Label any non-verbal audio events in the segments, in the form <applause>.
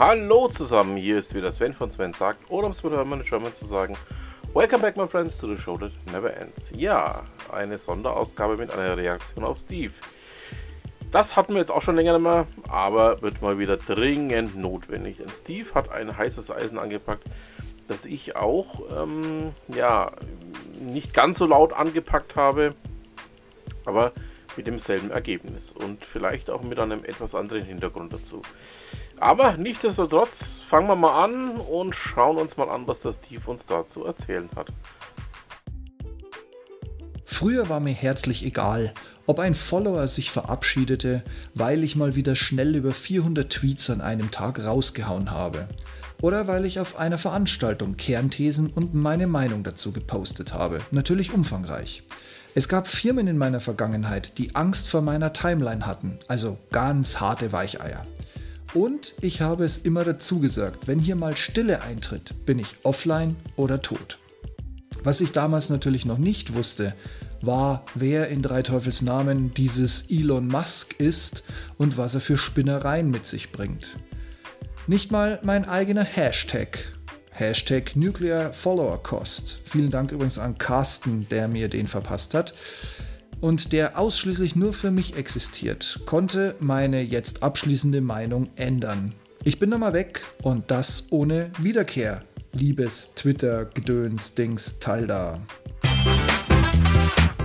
Hallo zusammen, hier ist wieder Sven von Sven sagt, oder um es mit Hermann German zu sagen, Welcome back my friends to the show that never ends. Ja, eine Sonderausgabe mit einer Reaktion auf Steve. Das hatten wir jetzt auch schon länger nicht mehr, aber wird mal wieder dringend notwendig. Denn Steve hat ein heißes Eisen angepackt, das ich auch, ähm, ja, nicht ganz so laut angepackt habe, aber mit demselben Ergebnis und vielleicht auch mit einem etwas anderen Hintergrund dazu. Aber nichtsdestotrotz fangen wir mal an und schauen uns mal an, was der Steve uns dazu erzählen hat. Früher war mir herzlich egal, ob ein Follower sich verabschiedete, weil ich mal wieder schnell über 400 Tweets an einem Tag rausgehauen habe. Oder weil ich auf einer Veranstaltung Kernthesen und meine Meinung dazu gepostet habe. Natürlich umfangreich. Es gab Firmen in meiner Vergangenheit, die Angst vor meiner Timeline hatten, also ganz harte Weicheier. Und ich habe es immer dazu gesagt, wenn hier mal Stille eintritt, bin ich offline oder tot. Was ich damals natürlich noch nicht wusste, war, wer in Drei Teufels Namen dieses Elon Musk ist und was er für Spinnereien mit sich bringt. Nicht mal mein eigener Hashtag Hashtag Nuclear Follower Cost. Vielen Dank übrigens an Carsten, der mir den verpasst hat. Und der ausschließlich nur für mich existiert, konnte meine jetzt abschließende Meinung ändern. Ich bin nochmal weg und das ohne Wiederkehr. Liebes Twitter,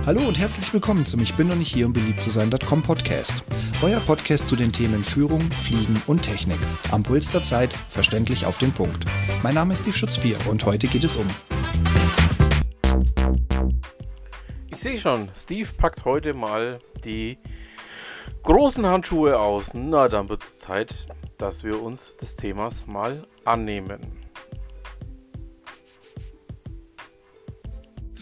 Hallo und herzlich willkommen zum Ich bin noch nicht hier, um beliebt zu sein.com Podcast. Euer Podcast zu den Themen Führung, Fliegen und Technik. Am Puls der Zeit, verständlich auf den Punkt. Mein Name ist Steve Schutzbier und heute geht es um. Ich sehe schon, Steve packt heute mal die großen Handschuhe aus. Na, dann wird es Zeit, dass wir uns des Themas mal annehmen.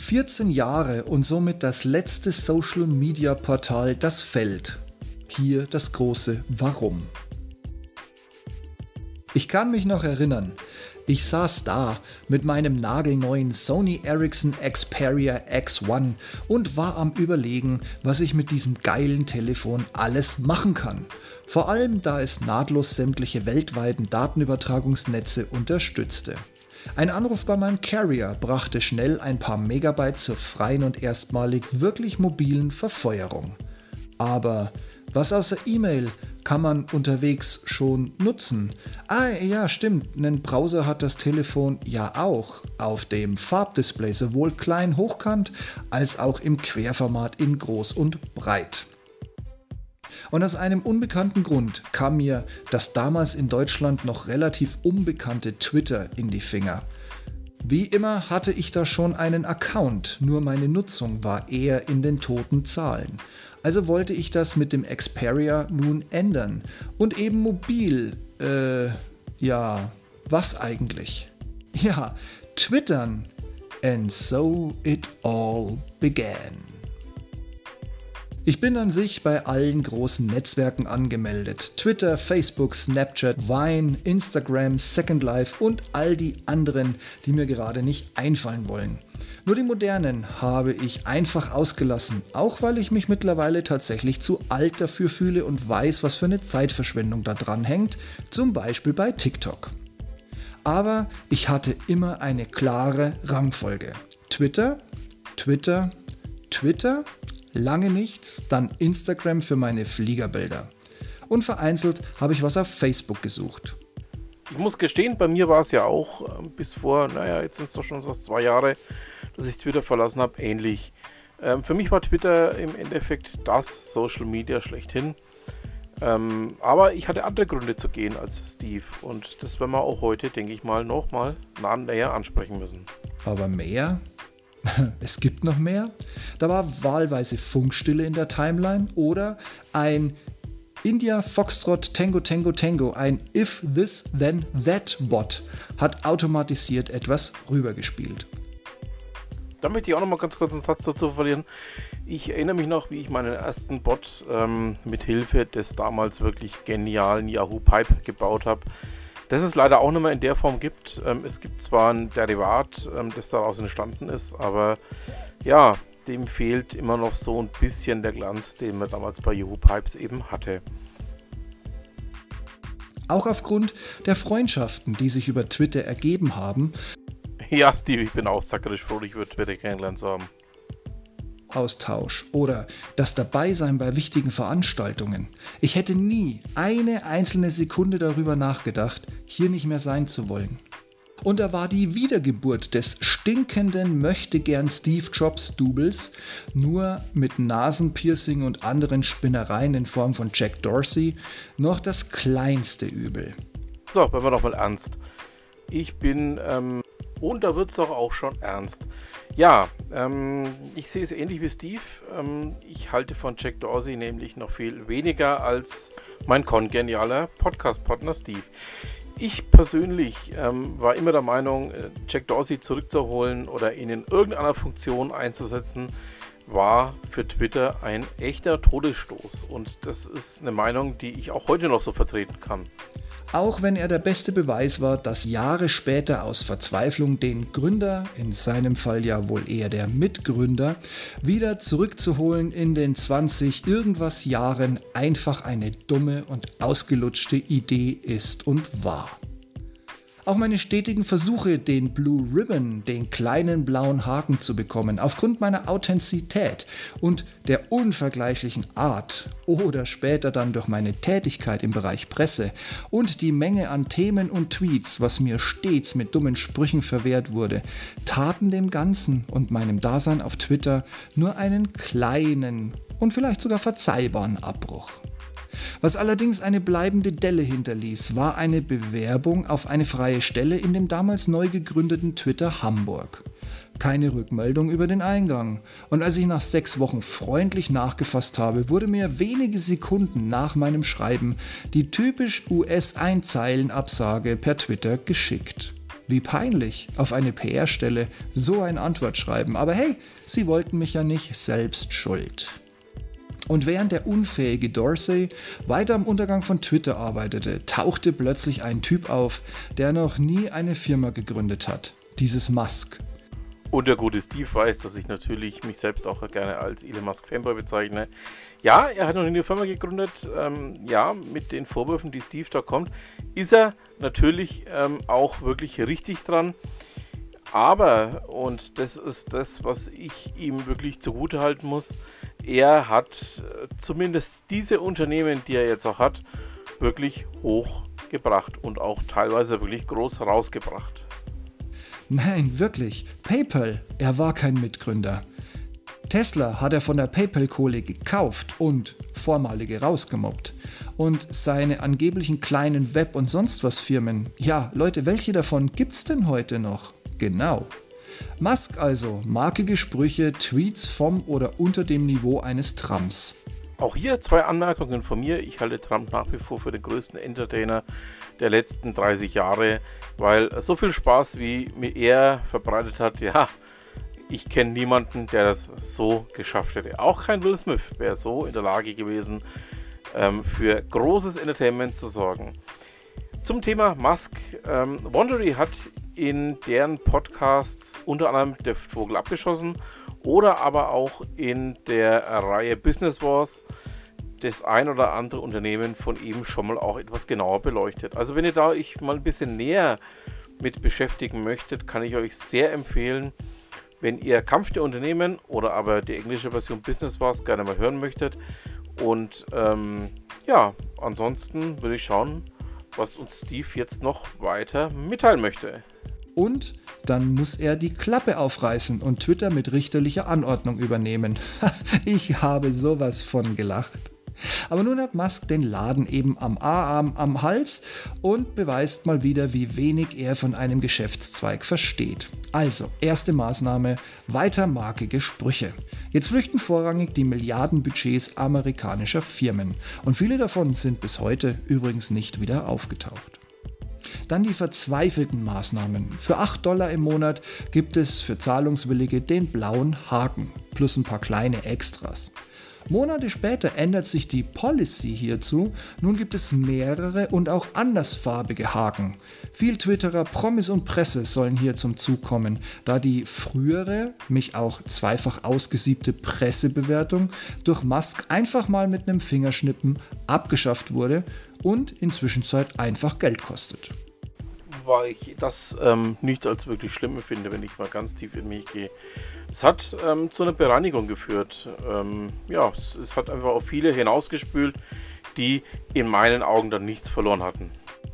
14 Jahre und somit das letzte Social-Media-Portal, das fällt. Hier das große Warum. Ich kann mich noch erinnern, ich saß da mit meinem nagelneuen Sony Ericsson Xperia X1 und war am Überlegen, was ich mit diesem geilen Telefon alles machen kann. Vor allem da es nahtlos sämtliche weltweiten Datenübertragungsnetze unterstützte. Ein Anruf bei meinem Carrier brachte schnell ein paar Megabyte zur freien und erstmalig wirklich mobilen Verfeuerung. Aber was außer E-Mail kann man unterwegs schon nutzen? Ah ja, stimmt, einen Browser hat das Telefon ja auch auf dem Farbdisplay sowohl klein hochkant als auch im Querformat in groß und breit. Und aus einem unbekannten Grund kam mir das damals in Deutschland noch relativ unbekannte Twitter in die Finger. Wie immer hatte ich da schon einen Account, nur meine Nutzung war eher in den toten Zahlen. Also wollte ich das mit dem Xperia nun ändern. Und eben mobil, äh, ja, was eigentlich? Ja, twittern. And so it all began. Ich bin an sich bei allen großen Netzwerken angemeldet. Twitter, Facebook, Snapchat, Vine, Instagram, Second Life und all die anderen, die mir gerade nicht einfallen wollen. Nur die modernen habe ich einfach ausgelassen, auch weil ich mich mittlerweile tatsächlich zu alt dafür fühle und weiß, was für eine Zeitverschwendung da dran hängt, zum Beispiel bei TikTok. Aber ich hatte immer eine klare Rangfolge. Twitter, Twitter, Twitter lange nichts, dann Instagram für meine Fliegerbilder. Und vereinzelt habe ich was auf Facebook gesucht. Ich muss gestehen, bei mir war es ja auch äh, bis vor, naja, jetzt sind es doch schon fast zwei Jahre, dass ich Twitter verlassen habe, ähnlich. Ähm, für mich war Twitter im Endeffekt das Social Media schlechthin. Ähm, aber ich hatte andere Gründe zu gehen als Steve und das werden wir auch heute, denke ich mal, nochmal näher ansprechen müssen. Aber mehr? <laughs> es gibt noch mehr. Da war wahlweise Funkstille in der Timeline oder ein India Foxtrot Tango Tango Tango, ein If This Then That Bot, hat automatisiert etwas rübergespielt. Da möchte ich auch noch mal ganz kurz einen Satz dazu verlieren. Ich erinnere mich noch, wie ich meinen ersten Bot ähm, mit Hilfe des damals wirklich genialen Yahoo Pipe gebaut habe das es leider auch nicht mehr in der Form gibt. Ähm, es gibt zwar ein Derivat, ähm, das daraus entstanden ist, aber ja, dem fehlt immer noch so ein bisschen der Glanz, den man damals bei Yahoo Pipes eben hatte. Auch aufgrund der Freundschaften, die sich über Twitter ergeben haben. Ja, Steve, ich bin auch sackerisch froh, dich über Twitter kennengelernt zu haben. Austausch oder das Dabeisein bei wichtigen Veranstaltungen. Ich hätte nie eine einzelne Sekunde darüber nachgedacht, hier nicht mehr sein zu wollen. Und er war die Wiedergeburt des stinkenden Möchtegern Steve Jobs Doubles, nur mit Nasenpiercing und anderen Spinnereien in Form von Jack Dorsey, noch das kleinste Übel. So, werden wir doch mal ernst. Ich bin, ähm, und da wird es doch auch schon ernst. Ja, ähm, ich sehe es ähnlich wie Steve. Ähm, ich halte von Jack Dorsey nämlich noch viel weniger als mein kongenialer Podcast-Partner Steve. Ich persönlich ähm, war immer der Meinung, äh, Jack Dorsey zurückzuholen oder ihn in irgendeiner Funktion einzusetzen, war für Twitter ein echter Todesstoß. Und das ist eine Meinung, die ich auch heute noch so vertreten kann. Auch wenn er der beste Beweis war, dass Jahre später aus Verzweiflung den Gründer, in seinem Fall ja wohl eher der Mitgründer, wieder zurückzuholen in den 20 irgendwas Jahren einfach eine dumme und ausgelutschte Idee ist und war. Auch meine stetigen Versuche, den Blue Ribbon, den kleinen blauen Haken zu bekommen, aufgrund meiner Authentizität und der unvergleichlichen Art oder später dann durch meine Tätigkeit im Bereich Presse und die Menge an Themen und Tweets, was mir stets mit dummen Sprüchen verwehrt wurde, taten dem Ganzen und meinem Dasein auf Twitter nur einen kleinen und vielleicht sogar verzeihbaren Abbruch. Was allerdings eine bleibende Delle hinterließ, war eine Bewerbung auf eine freie Stelle in dem damals neu gegründeten Twitter Hamburg. Keine Rückmeldung über den Eingang. Und als ich nach sechs Wochen freundlich nachgefasst habe, wurde mir wenige Sekunden nach meinem Schreiben die typisch US-Einzeilen-Absage per Twitter geschickt. Wie peinlich, auf eine PR-Stelle so ein Antwortschreiben. Aber hey, sie wollten mich ja nicht selbst schuld. Und während der unfähige Dorsey weiter am Untergang von Twitter arbeitete, tauchte plötzlich ein Typ auf, der noch nie eine Firma gegründet hat. Dieses Musk. Und der gute Steve weiß, dass ich natürlich mich selbst auch gerne als Elon Musk Fanboy bezeichne. Ja, er hat noch nie eine Firma gegründet. Ähm, ja, mit den Vorwürfen, die Steve da kommt, ist er natürlich ähm, auch wirklich richtig dran. Aber, und das ist das, was ich ihm wirklich zugute halten muss, er hat äh, zumindest diese Unternehmen, die er jetzt auch hat, wirklich hochgebracht und auch teilweise wirklich groß rausgebracht. Nein, wirklich. PayPal, er war kein Mitgründer. Tesla hat er von der PayPal-Kohle gekauft und vormalige rausgemobbt. Und seine angeblichen kleinen Web- und sonst was Firmen, ja, Leute, welche davon gibt's denn heute noch? Genau. Musk also, markige Sprüche, Tweets vom oder unter dem Niveau eines Trumps. Auch hier zwei Anmerkungen von mir. Ich halte Trump nach wie vor für den größten Entertainer der letzten 30 Jahre, weil so viel Spaß, wie mir er verbreitet hat, ja, ich kenne niemanden, der das so geschafft hätte. Auch kein Will Smith wäre so in der Lage gewesen, ähm, für großes Entertainment zu sorgen. Zum Thema Musk. Ähm, Wondery hat in deren Podcasts unter anderem der Vogel abgeschossen oder aber auch in der Reihe Business Wars das ein oder andere Unternehmen von ihm schon mal auch etwas genauer beleuchtet. Also wenn ihr da euch mal ein bisschen näher mit beschäftigen möchtet, kann ich euch sehr empfehlen, wenn ihr Kampf der Unternehmen oder aber die englische Version Business Wars gerne mal hören möchtet. Und ähm, ja, ansonsten würde ich schauen, was uns Steve jetzt noch weiter mitteilen möchte. Und dann muss er die Klappe aufreißen und Twitter mit richterlicher Anordnung übernehmen. <laughs> ich habe sowas von gelacht. Aber nun hat Musk den Laden eben am A-Arm am Hals und beweist mal wieder, wie wenig er von einem Geschäftszweig versteht. Also, erste Maßnahme, weiter markige Sprüche. Jetzt flüchten vorrangig die Milliardenbudgets amerikanischer Firmen und viele davon sind bis heute übrigens nicht wieder aufgetaucht. Dann die verzweifelten Maßnahmen. Für 8 Dollar im Monat gibt es für Zahlungswillige den blauen Haken plus ein paar kleine Extras. Monate später ändert sich die Policy hierzu. Nun gibt es mehrere und auch andersfarbige Haken. Viel Twitterer, Promis und Presse sollen hier zum Zug kommen, da die frühere, mich auch zweifach ausgesiebte Pressebewertung durch Musk einfach mal mit einem Fingerschnippen abgeschafft wurde und inzwischen einfach Geld kostet. Weil ich das ähm, nicht als wirklich schlimm finde, wenn ich mal ganz tief in mich gehe. Es hat ähm, zu einer Bereinigung geführt. Ähm, ja, es, es hat einfach auf viele hinausgespült, die in meinen Augen dann nichts verloren hatten.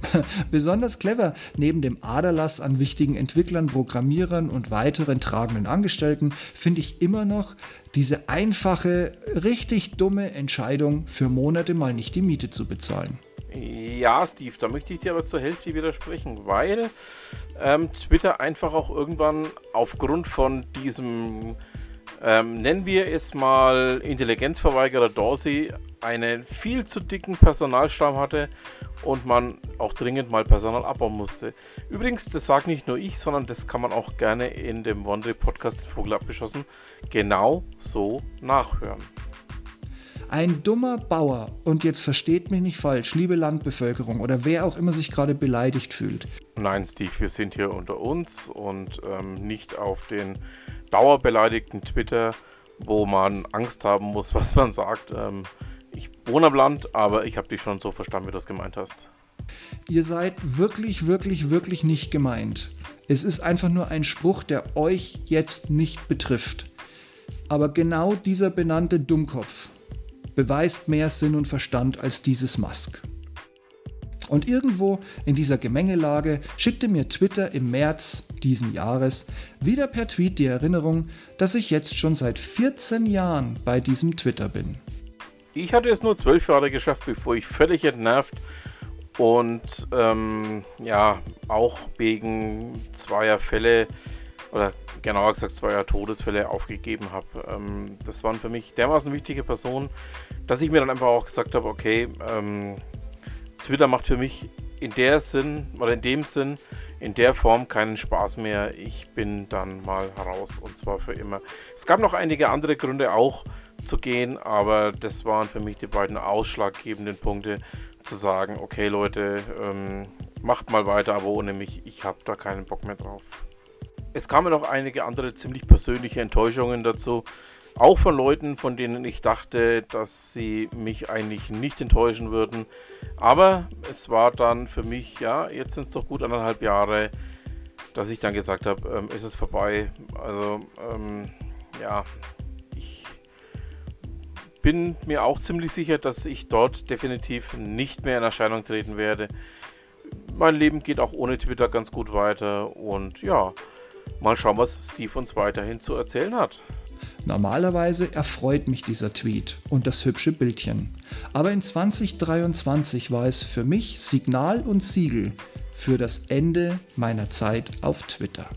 <laughs> Besonders clever, neben dem Aderlass an wichtigen Entwicklern, Programmierern und weiteren tragenden Angestellten, finde ich immer noch diese einfache, richtig dumme Entscheidung, für Monate mal nicht die Miete zu bezahlen. Ja, Steve, da möchte ich dir aber zur Hälfte widersprechen, weil ähm, Twitter einfach auch irgendwann aufgrund von diesem, ähm, nennen wir es mal, Intelligenzverweigerer Dorsey, einen viel zu dicken Personalstamm hatte und man auch dringend mal Personal abbauen musste. Übrigens, das sagt nicht nur ich, sondern das kann man auch gerne in dem Wandre Podcast Vogel abgeschossen genau so nachhören. Ein dummer Bauer, und jetzt versteht mich nicht falsch, liebe Landbevölkerung oder wer auch immer sich gerade beleidigt fühlt. Nein, Steve, wir sind hier unter uns und ähm, nicht auf den dauerbeleidigten Twitter, wo man Angst haben muss, <laughs> was man sagt. Ähm, ich wohne am Land, aber ich habe dich schon so verstanden, wie du das gemeint hast. Ihr seid wirklich, wirklich, wirklich nicht gemeint. Es ist einfach nur ein Spruch, der euch jetzt nicht betrifft. Aber genau dieser benannte Dummkopf beweist mehr Sinn und Verstand als dieses Musk. Und irgendwo in dieser Gemengelage schickte mir Twitter im März diesen Jahres wieder per Tweet die Erinnerung, dass ich jetzt schon seit 14 Jahren bei diesem Twitter bin. Ich hatte es nur zwölf Jahre geschafft, bevor ich völlig entnervt und ähm, ja, auch wegen zweier Fälle oder genauer gesagt zweier Todesfälle aufgegeben habe. Ähm, das waren für mich dermaßen wichtige Personen, dass ich mir dann einfach auch gesagt habe, okay, ähm, Twitter macht für mich in der Sinn oder in dem Sinn, in der Form keinen Spaß mehr. Ich bin dann mal raus und zwar für immer. Es gab noch einige andere Gründe auch, zu gehen, aber das waren für mich die beiden ausschlaggebenden Punkte, zu sagen, okay Leute, ähm, macht mal weiter, aber ohne mich, ich habe da keinen Bock mehr drauf. Es kamen noch einige andere ziemlich persönliche Enttäuschungen dazu, auch von Leuten, von denen ich dachte, dass sie mich eigentlich nicht enttäuschen würden. Aber es war dann für mich, ja, jetzt sind es doch gut anderthalb Jahre, dass ich dann gesagt habe, ähm, ist es vorbei. Also, ähm, ja, bin mir auch ziemlich sicher, dass ich dort definitiv nicht mehr in Erscheinung treten werde. Mein Leben geht auch ohne Twitter ganz gut weiter und ja, mal schauen, was Steve uns weiterhin zu erzählen hat. Normalerweise erfreut mich dieser Tweet und das hübsche Bildchen. Aber in 2023 war es für mich Signal und Siegel für das Ende meiner Zeit auf Twitter.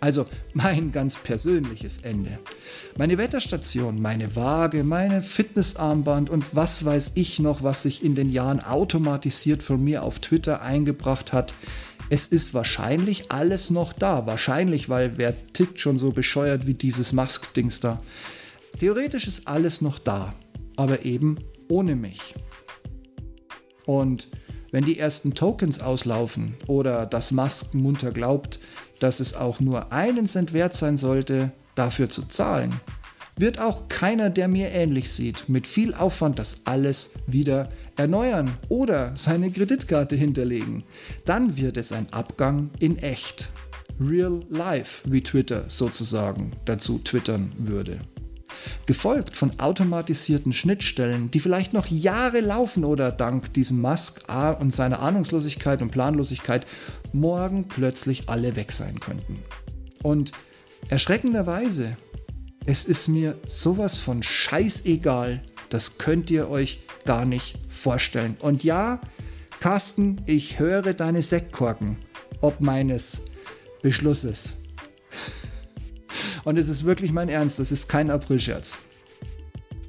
Also mein ganz persönliches Ende. Meine Wetterstation, meine Waage, meine Fitnessarmband und was weiß ich noch, was sich in den Jahren automatisiert von mir auf Twitter eingebracht hat. Es ist wahrscheinlich alles noch da. Wahrscheinlich, weil wer tickt schon so bescheuert wie dieses Musk-Dings da. Theoretisch ist alles noch da, aber eben ohne mich. Und wenn die ersten Tokens auslaufen oder das Musk munter glaubt, dass es auch nur einen Cent wert sein sollte, dafür zu zahlen, wird auch keiner, der mir ähnlich sieht, mit viel Aufwand das alles wieder erneuern oder seine Kreditkarte hinterlegen. Dann wird es ein Abgang in echt. Real Life, wie Twitter sozusagen dazu twittern würde gefolgt von automatisierten Schnittstellen, die vielleicht noch Jahre laufen oder dank diesem Musk und seiner Ahnungslosigkeit und Planlosigkeit morgen plötzlich alle weg sein könnten. Und erschreckenderweise, es ist mir sowas von scheißegal, das könnt ihr euch gar nicht vorstellen. Und ja, Carsten, ich höre deine Sektkorken, ob meines Beschlusses. Und es ist wirklich mein Ernst, das ist kein Aprilscherz.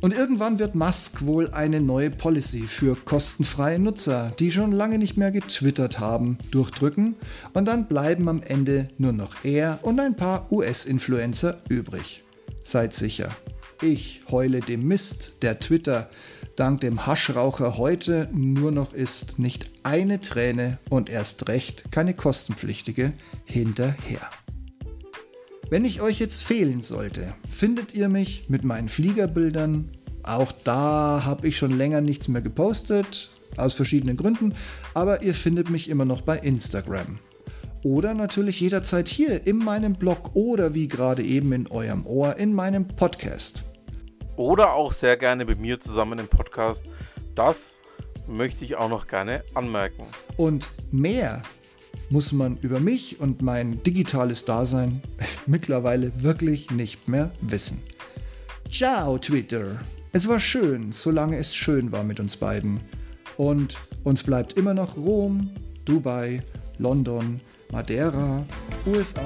Und irgendwann wird Musk wohl eine neue Policy für kostenfreie Nutzer, die schon lange nicht mehr getwittert haben, durchdrücken und dann bleiben am Ende nur noch er und ein paar US-Influencer übrig. Seid sicher, ich heule dem Mist, der Twitter dank dem Haschraucher heute nur noch ist, nicht eine Träne und erst recht keine kostenpflichtige hinterher. Wenn ich euch jetzt fehlen sollte, findet ihr mich mit meinen Fliegerbildern. Auch da habe ich schon länger nichts mehr gepostet. aus verschiedenen Gründen, aber ihr findet mich immer noch bei Instagram. Oder natürlich jederzeit hier in meinem Blog oder wie gerade eben in eurem Ohr in meinem Podcast. Oder auch sehr gerne mit mir zusammen im Podcast. Das möchte ich auch noch gerne anmerken. Und mehr muss man über mich und mein digitales Dasein <laughs> mittlerweile wirklich nicht mehr wissen. Ciao, Twitter. Es war schön, solange es schön war mit uns beiden. Und uns bleibt immer noch Rom, Dubai, London, Madeira, USA.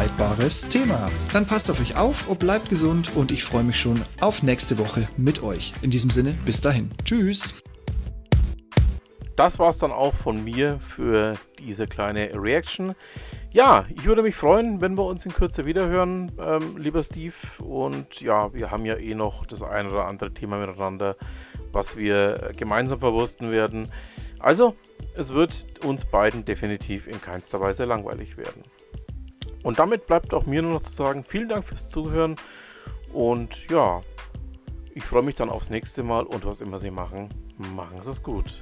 streitbares Thema. Dann passt auf euch auf und bleibt gesund und ich freue mich schon auf nächste Woche mit euch. In diesem Sinne, bis dahin. Tschüss. Das war es dann auch von mir für diese kleine Reaction. Ja, ich würde mich freuen, wenn wir uns in Kürze wiederhören, ähm, lieber Steve. Und ja, wir haben ja eh noch das ein oder andere Thema miteinander, was wir gemeinsam verwursten werden. Also, es wird uns beiden definitiv in keinster Weise langweilig werden. Und damit bleibt auch mir nur noch zu sagen, vielen Dank fürs Zuhören und ja, ich freue mich dann aufs nächste Mal und was immer Sie machen, machen Sie es gut.